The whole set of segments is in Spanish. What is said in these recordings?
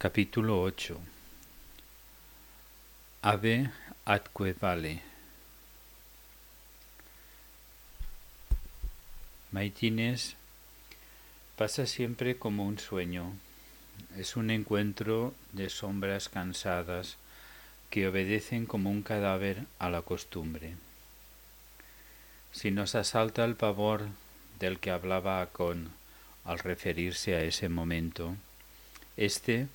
Capítulo 8 Ave atque vale Maitines pasa siempre como un sueño. Es un encuentro de sombras cansadas que obedecen como un cadáver a la costumbre. Si nos asalta el pavor del que hablaba Acon al referirse a ese momento, este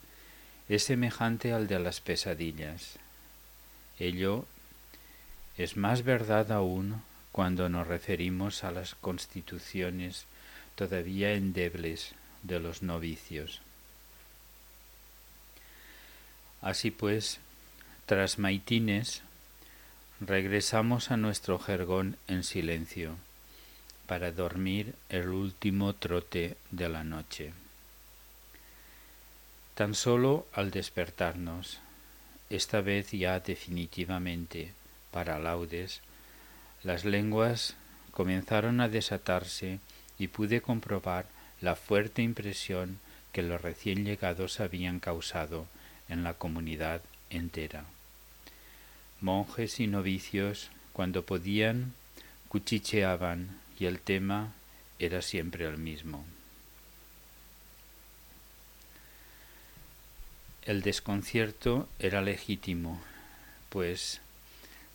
es semejante al de las pesadillas. Ello es más verdad aún cuando nos referimos a las constituciones todavía endebles de los novicios. Así pues, tras maitines, regresamos a nuestro jergón en silencio para dormir el último trote de la noche. Tan solo al despertarnos, esta vez ya definitivamente para laudes, las lenguas comenzaron a desatarse y pude comprobar la fuerte impresión que los recién llegados habían causado en la comunidad entera. Monjes y novicios, cuando podían, cuchicheaban y el tema era siempre el mismo. El desconcierto era legítimo, pues,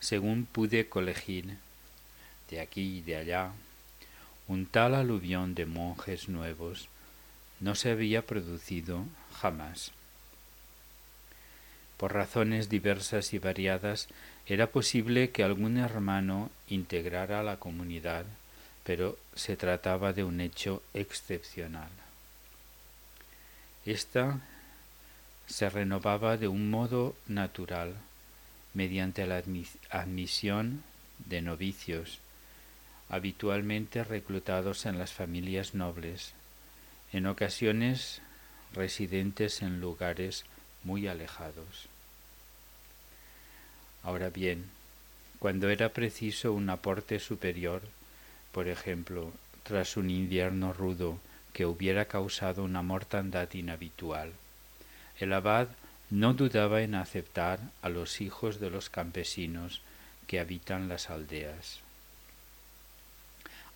según pude colegir de aquí y de allá, un tal aluvión de monjes nuevos no se había producido jamás. Por razones diversas y variadas era posible que algún hermano integrara la comunidad, pero se trataba de un hecho excepcional. Esta se renovaba de un modo natural mediante la admisión de novicios, habitualmente reclutados en las familias nobles, en ocasiones residentes en lugares muy alejados. Ahora bien, cuando era preciso un aporte superior, por ejemplo, tras un invierno rudo que hubiera causado una mortandad inhabitual, el abad no dudaba en aceptar a los hijos de los campesinos que habitan las aldeas,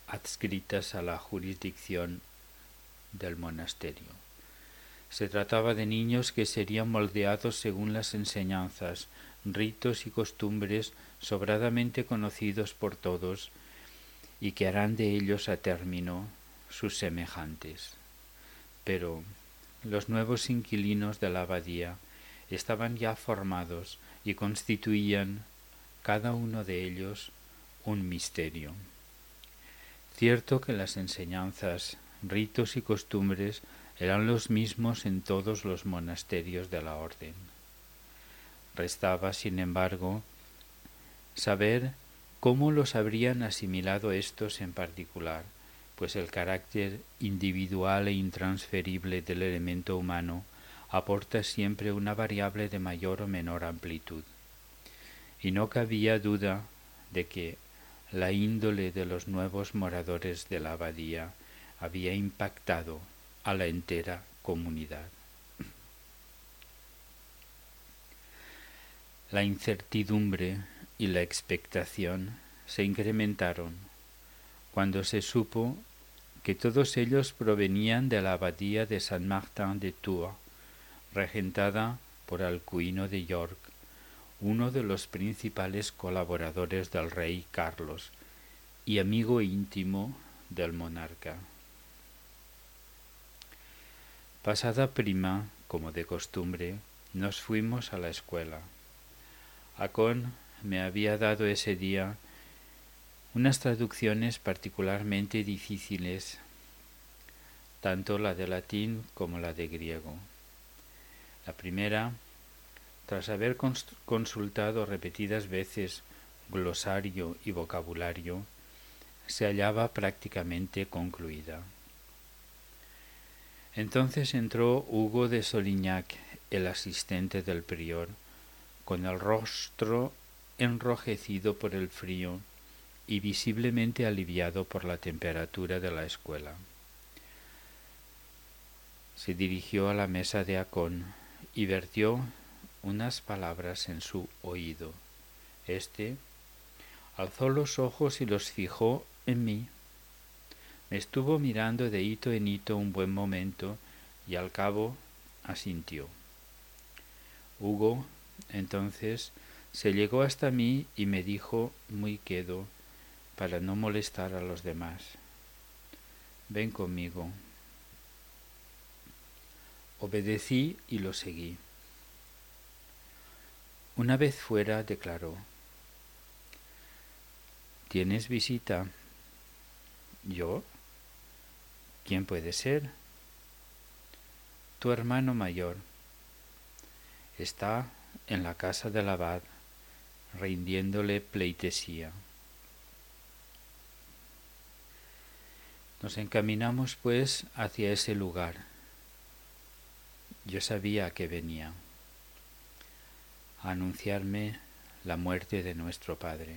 adscritas a la jurisdicción del monasterio. Se trataba de niños que serían moldeados según las enseñanzas, ritos y costumbres sobradamente conocidos por todos y que harán de ellos a término sus semejantes. Pero los nuevos inquilinos de la abadía estaban ya formados y constituían cada uno de ellos un misterio. Cierto que las enseñanzas, ritos y costumbres eran los mismos en todos los monasterios de la orden. Restaba, sin embargo, saber cómo los habrían asimilado estos en particular, pues el carácter individual e intransferible del elemento humano aporta siempre una variable de mayor o menor amplitud. Y no cabía duda de que la índole de los nuevos moradores de la abadía había impactado a la entera comunidad. La incertidumbre y la expectación se incrementaron cuando se supo que todos ellos provenían de la abadía de San Martin de Tours, regentada por Alcuino de York, uno de los principales colaboradores del rey Carlos y amigo íntimo del monarca. Pasada prima, como de costumbre, nos fuimos a la escuela. Acon me había dado ese día unas traducciones particularmente difíciles, tanto la de latín como la de griego. La primera, tras haber consultado repetidas veces glosario y vocabulario, se hallaba prácticamente concluida. Entonces entró Hugo de Solignac, el asistente del prior, con el rostro enrojecido por el frío y visiblemente aliviado por la temperatura de la escuela. Se dirigió a la mesa de Acón, y vertió unas palabras en su oído. Este alzó los ojos y los fijó en mí. Me estuvo mirando de hito en hito un buen momento y al cabo asintió. Hugo entonces se llegó hasta mí y me dijo muy quedo para no molestar a los demás. Ven conmigo. Obedecí y lo seguí. Una vez fuera declaró, ¿Tienes visita? ¿Yo? ¿Quién puede ser? Tu hermano mayor. Está en la casa del abad, rindiéndole pleitesía. Nos encaminamos pues hacia ese lugar yo sabía que venía a anunciarme la muerte de nuestro Padre,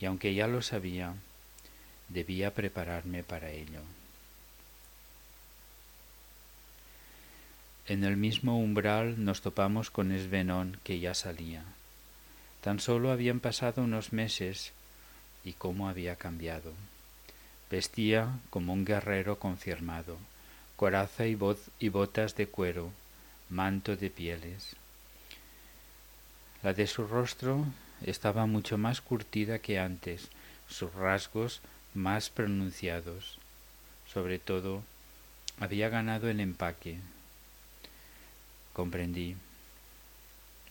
y aunque ya lo sabía, debía prepararme para ello. En el mismo umbral nos topamos con Esbenón que ya salía. Tan solo habían pasado unos meses y cómo había cambiado. Vestía como un guerrero confirmado coraza y, y botas de cuero, manto de pieles. La de su rostro estaba mucho más curtida que antes, sus rasgos más pronunciados. Sobre todo, había ganado el empaque. Comprendí.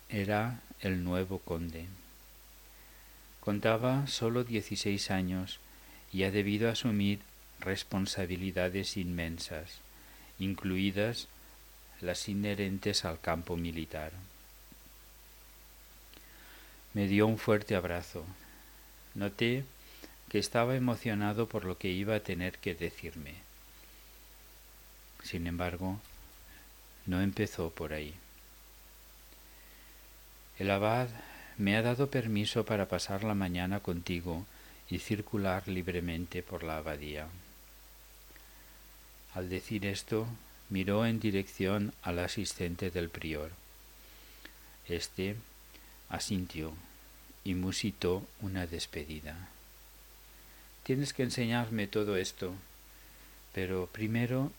Era el nuevo conde. Contaba solo dieciséis años y ha debido asumir responsabilidades inmensas incluidas las inherentes al campo militar. Me dio un fuerte abrazo. Noté que estaba emocionado por lo que iba a tener que decirme. Sin embargo, no empezó por ahí. El abad me ha dado permiso para pasar la mañana contigo y circular libremente por la abadía. Al decir esto, miró en dirección al asistente del prior. Este asintió y musitó una despedida. Tienes que enseñarme todo esto, pero primero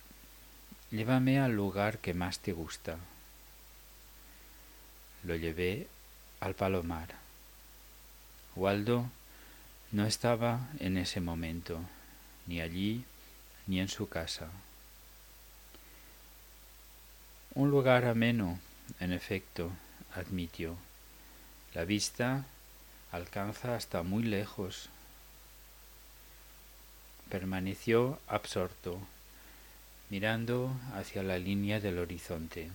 llévame al lugar que más te gusta. Lo llevé al palomar. Waldo no estaba en ese momento, ni allí ni en su casa. Un lugar ameno, en efecto, admitió. La vista alcanza hasta muy lejos. Permaneció absorto, mirando hacia la línea del horizonte.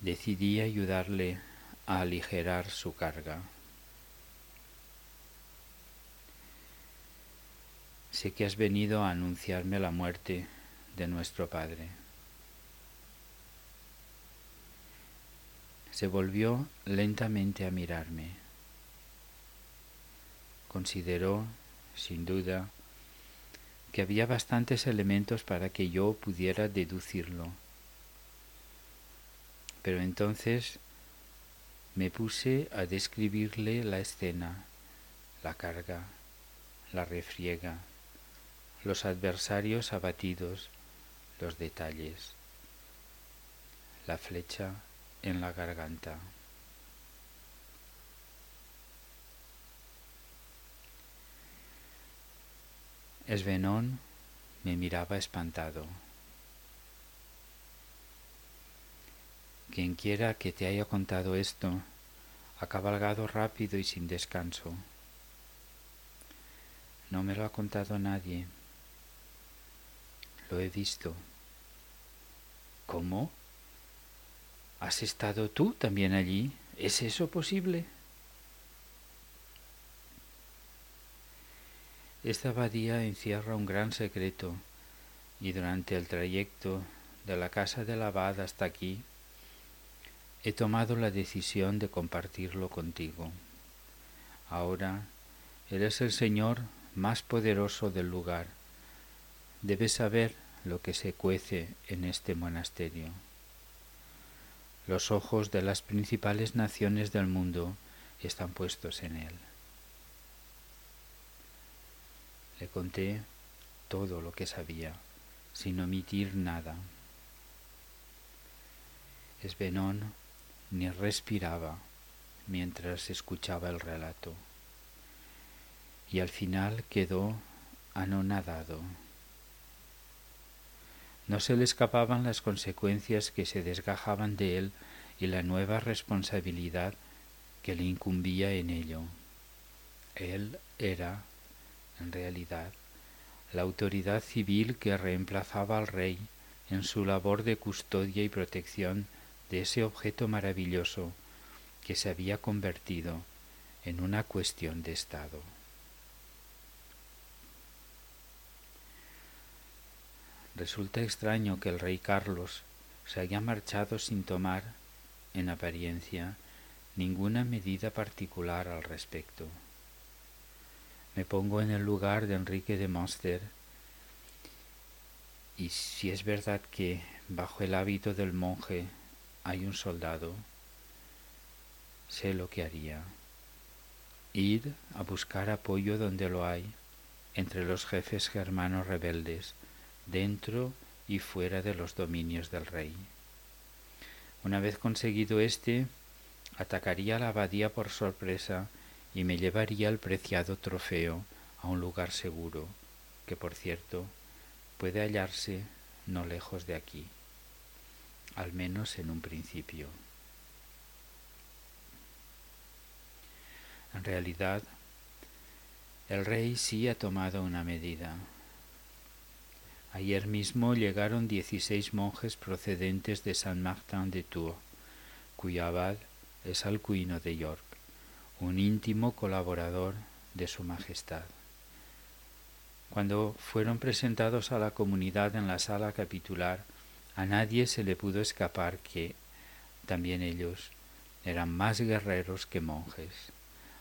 Decidí ayudarle a aligerar su carga. sé que has venido a anunciarme la muerte de nuestro Padre. Se volvió lentamente a mirarme. Consideró, sin duda, que había bastantes elementos para que yo pudiera deducirlo. Pero entonces me puse a describirle la escena, la carga, la refriega, los adversarios abatidos, los detalles, la flecha en la garganta. Esbenón me miraba espantado. Quien quiera que te haya contado esto, ha cabalgado rápido y sin descanso. No me lo ha contado nadie. Lo he visto. ¿Cómo? ¿Has estado tú también allí? ¿Es eso posible? Esta abadía encierra un gran secreto y durante el trayecto de la casa del abad hasta aquí he tomado la decisión de compartirlo contigo. Ahora eres el Señor más poderoso del lugar Debes saber lo que se cuece en este monasterio. Los ojos de las principales naciones del mundo están puestos en él. Le conté todo lo que sabía, sin omitir nada. Esbenón ni respiraba mientras escuchaba el relato, y al final quedó anonadado. No se le escapaban las consecuencias que se desgajaban de él y la nueva responsabilidad que le incumbía en ello. Él era, en realidad, la autoridad civil que reemplazaba al rey en su labor de custodia y protección de ese objeto maravilloso que se había convertido en una cuestión de Estado. Resulta extraño que el rey Carlos se haya marchado sin tomar, en apariencia, ninguna medida particular al respecto. Me pongo en el lugar de Enrique de Monster y si es verdad que bajo el hábito del monje hay un soldado, sé lo que haría. Ir a buscar apoyo donde lo hay, entre los jefes germanos rebeldes, dentro y fuera de los dominios del rey. Una vez conseguido éste, atacaría la abadía por sorpresa y me llevaría el preciado trofeo a un lugar seguro, que por cierto puede hallarse no lejos de aquí al menos en un principio. En realidad, el rey sí ha tomado una medida. Ayer mismo llegaron dieciséis monjes procedentes de Saint Martin de Tours, cuyo abad es Alcuino de York, un íntimo colaborador de su Majestad. Cuando fueron presentados a la comunidad en la sala capitular, a nadie se le pudo escapar que también ellos eran más guerreros que monjes.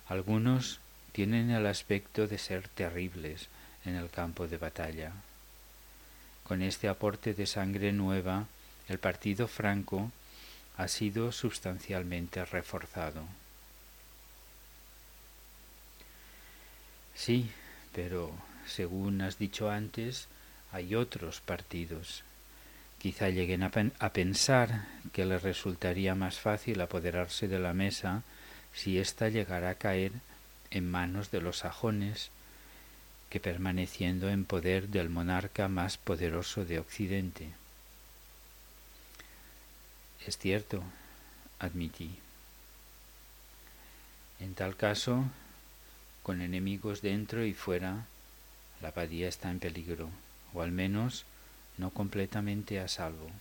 Algunos tienen el aspecto de ser terribles en el campo de batalla. Con este aporte de sangre nueva, el partido franco ha sido sustancialmente reforzado. Sí, pero según has dicho antes, hay otros partidos Quizá lleguen a, pensar que les resultaría más fácil apoderarse de la mesa si ésta llegara a caer en manos de los sajones que permaneciendo en poder del monarca más poderoso de Occidente. Es cierto, admití. En tal caso, con enemigos dentro y fuera, la abadía está en peligro, o al menos no completamente a salvo.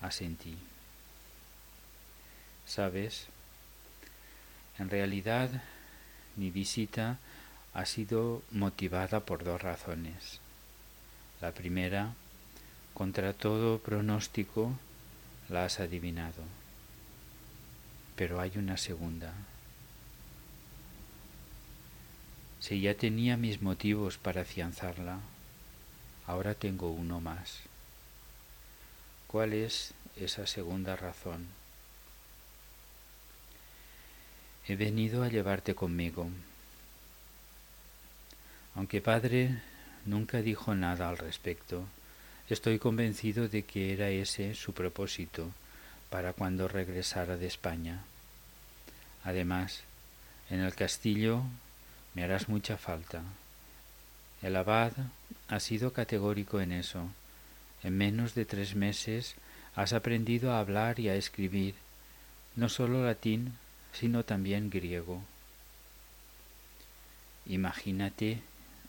Asentí. ¿Sabes? En realidad, mi visita ha sido motivada por dos razones. La primera, contra todo pronóstico, la has adivinado. Pero hay una segunda. Si ya tenía mis motivos para afianzarla, Ahora tengo uno más. ¿Cuál es esa segunda razón? He venido a llevarte conmigo. Aunque padre nunca dijo nada al respecto, estoy convencido de que era ese su propósito para cuando regresara de España. Además, en el castillo me harás mucha falta. El abad ha sido categórico en eso. En menos de tres meses has aprendido a hablar y a escribir, no solo latín, sino también griego. Imagínate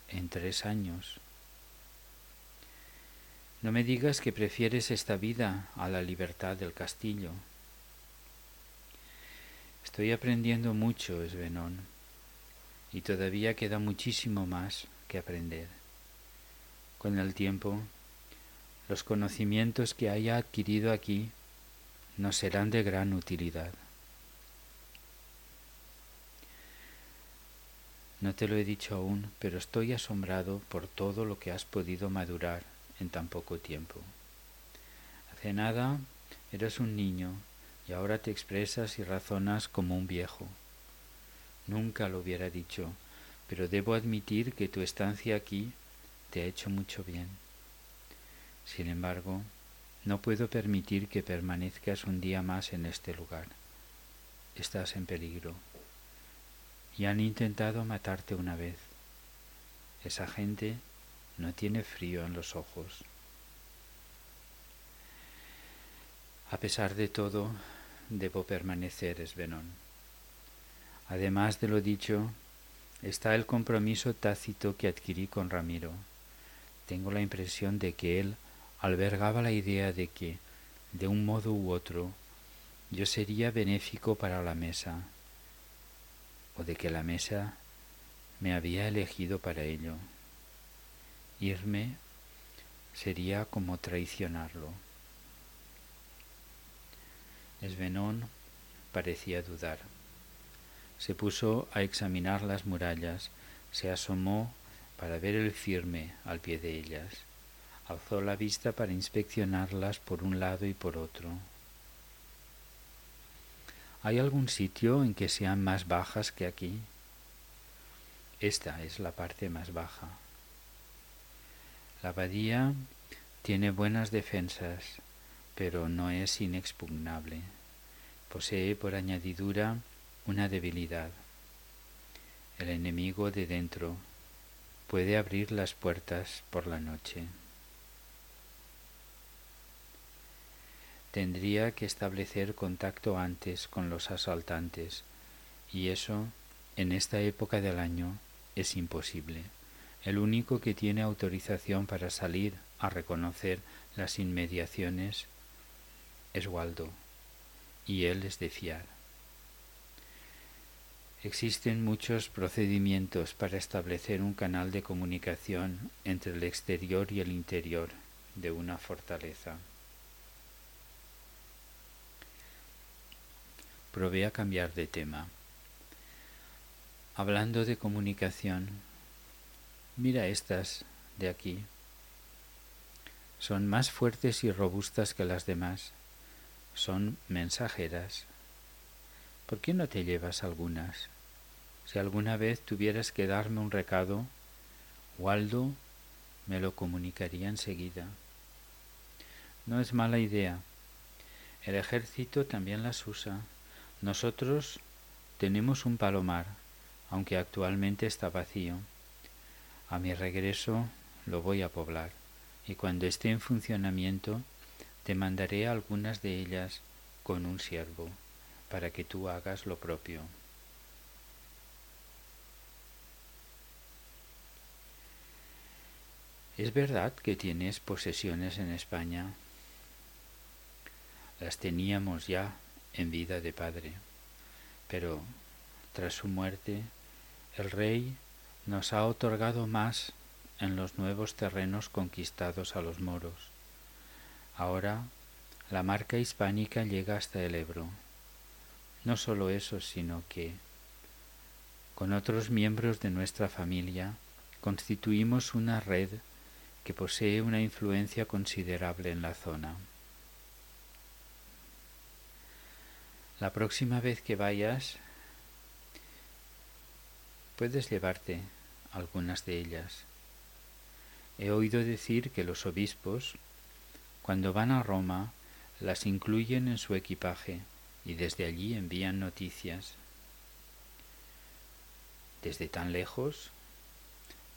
en tres años. No me digas que prefieres esta vida a la libertad del castillo. Estoy aprendiendo mucho, Esbenón, y todavía queda muchísimo más que aprender. Con el tiempo, los conocimientos que haya adquirido aquí nos serán de gran utilidad. No te lo he dicho aún, pero estoy asombrado por todo lo que has podido madurar en tan poco tiempo. Hace nada eras un niño y ahora te expresas y razonas como un viejo. Nunca lo hubiera dicho, pero debo admitir que tu estancia aquí te ha hecho mucho bien. Sin embargo, no puedo permitir que permanezcas un día más en este lugar. Estás en peligro. Y han intentado matarte una vez. Esa gente no tiene frío en los ojos. A pesar de todo, debo permanecer, Esbenón. Además de lo dicho, está el compromiso tácito que adquirí con Ramiro. Tengo la impresión de que él albergaba la idea de que, de un modo u otro, yo sería benéfico para la mesa, o de que la mesa me había elegido para ello. Irme sería como traicionarlo. Esbenón parecía dudar. Se puso a examinar las murallas, se asomó para ver el firme al pie de ellas, alzó la vista para inspeccionarlas por un lado y por otro. ¿Hay algún sitio en que sean más bajas que aquí? Esta es la parte más baja. La abadía tiene buenas defensas, pero no es inexpugnable. Posee por añadidura una debilidad. El enemigo de dentro puede abrir las puertas por la noche. Tendría que establecer contacto antes con los asaltantes y eso, en esta época del año, es imposible. El único que tiene autorización para salir a reconocer las inmediaciones es Waldo, y él es de fiar. Existen muchos procedimientos para establecer un canal de comunicación entre el exterior y el interior de una fortaleza. Probé a cambiar de tema. Hablando de comunicación, mira estas de aquí. Son más fuertes y robustas que las demás. Son mensajeras. ¿Por qué no te llevas algunas? Si alguna vez tuvieras que darme un recado, Waldo me lo comunicaría enseguida. No es mala idea. El ejército también las usa. Nosotros tenemos un palomar, aunque actualmente está vacío. A mi regreso lo voy a poblar y cuando esté en funcionamiento te mandaré algunas de ellas con un siervo para que tú hagas lo propio. ¿Es verdad que tienes posesiones en España? Las teníamos ya en vida de padre, pero tras su muerte el rey nos ha otorgado más en los nuevos terrenos conquistados a los moros. Ahora la marca hispánica llega hasta el Ebro. No solo eso, sino que con otros miembros de nuestra familia constituimos una red que posee una influencia considerable en la zona. La próxima vez que vayas, puedes llevarte algunas de ellas. He oído decir que los obispos, cuando van a Roma, las incluyen en su equipaje y desde allí envían noticias. Desde tan lejos,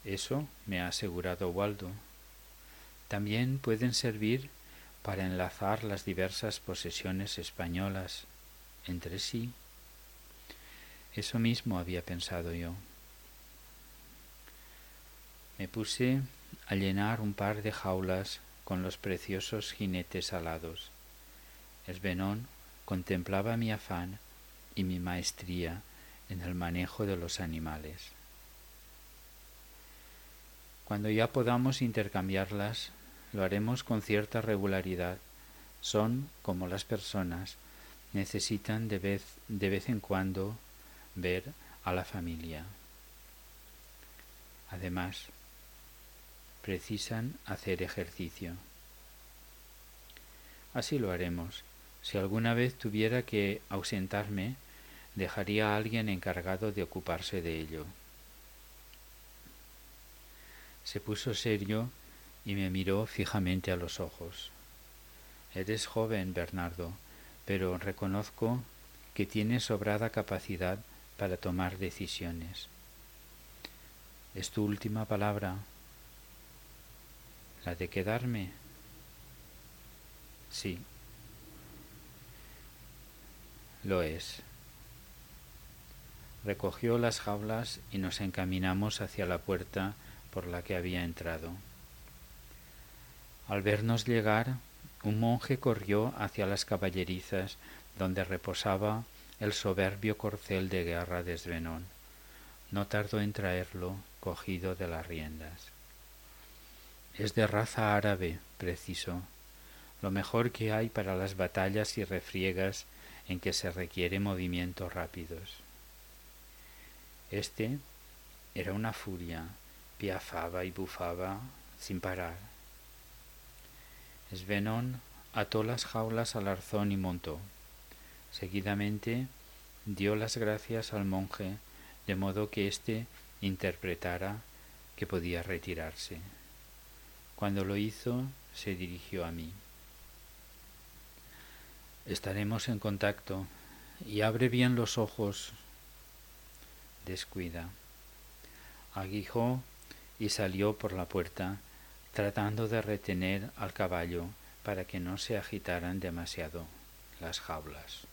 eso me ha asegurado Waldo. También pueden servir para enlazar las diversas posesiones españolas entre sí. Eso mismo había pensado yo. Me puse a llenar un par de jaulas con los preciosos jinetes alados. Esbenón contemplaba mi afán y mi maestría en el manejo de los animales. Cuando ya podamos intercambiarlas, lo haremos con cierta regularidad. Son como las personas, necesitan de vez, de vez en cuando ver a la familia. Además, precisan hacer ejercicio. Así lo haremos. Si alguna vez tuviera que ausentarme, dejaría a alguien encargado de ocuparse de ello. Se puso serio y me miró fijamente a los ojos. Eres joven, Bernardo, pero reconozco que tienes sobrada capacidad para tomar decisiones. ¿Es tu última palabra? ¿La de quedarme? Sí, lo es. Recogió las jaulas y nos encaminamos hacia la puerta por la que había entrado. Al vernos llegar, un monje corrió hacia las caballerizas donde reposaba el soberbio corcel de guerra de Svenón. No tardó en traerlo cogido de las riendas. Es de raza árabe, preciso, lo mejor que hay para las batallas y refriegas en que se requiere movimientos rápidos. Este era una furia, piafaba y bufaba sin parar. Svenon ató las jaulas al arzón y montó. Seguidamente dio las gracias al monje, de modo que éste interpretara que podía retirarse. Cuando lo hizo, se dirigió a mí. Estaremos en contacto y abre bien los ojos. Descuida. Aguijó y salió por la puerta, tratando de retener al caballo para que no se agitaran demasiado las jaulas.